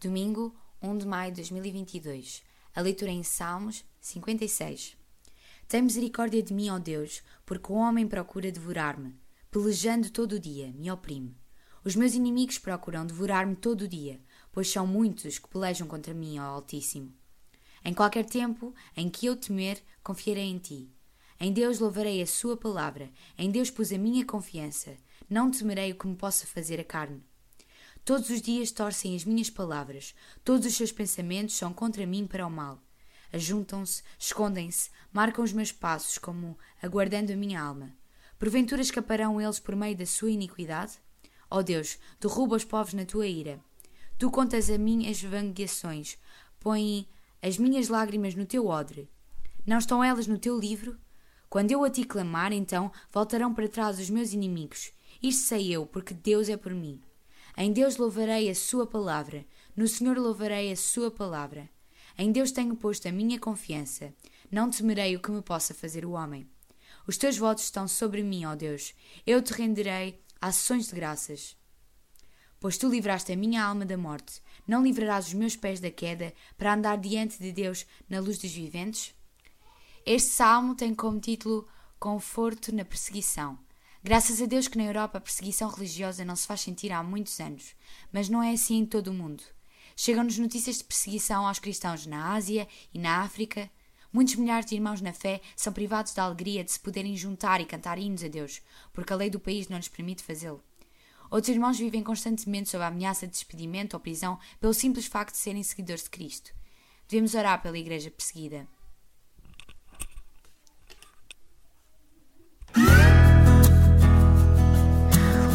Domingo, 1 de maio de 2022. A leitura em Salmos 56. Tem misericórdia de mim, ó Deus, porque o homem procura devorar-me, pelejando todo o dia, me oprime. Os meus inimigos procuram devorar-me todo o dia, pois são muitos os que pelejam contra mim, ó Altíssimo. Em qualquer tempo em que eu temer, confiarei em ti. Em Deus louvarei a sua palavra, em Deus pus a minha confiança, não temerei o que me possa fazer a carne. Todos os dias torcem as minhas palavras, todos os seus pensamentos são contra mim para o mal. Ajuntam-se, escondem-se, marcam os meus passos como aguardando a minha alma. Porventura escaparão eles por meio da sua iniquidade? Ó oh Deus, derruba os povos na tua ira. Tu contas a mim as põe as minhas lágrimas no teu odre. Não estão elas no teu livro? Quando eu a ti clamar, então voltarão para trás os meus inimigos. Isto sei eu, porque Deus é por mim. Em Deus louvarei a Sua palavra, no Senhor louvarei a Sua palavra. Em Deus tenho posto a minha confiança, não temerei o que me possa fazer o homem. Os teus votos estão sobre mim, ó Deus, eu te renderei ações de graças. Pois tu livraste a minha alma da morte, não livrarás os meus pés da queda, para andar diante de Deus na luz dos viventes? Este salmo tem como título Conforto na Perseguição. Graças a Deus que na Europa a perseguição religiosa não se faz sentir há muitos anos, mas não é assim em todo o mundo. Chegam-nos notícias de perseguição aos cristãos na Ásia e na África. Muitos milhares de irmãos na fé são privados da alegria de se poderem juntar e cantar hinos a Deus, porque a lei do país não lhes permite fazê-lo. Outros irmãos vivem constantemente sob a ameaça de despedimento ou prisão pelo simples facto de serem seguidores de Cristo. Devemos orar pela Igreja perseguida.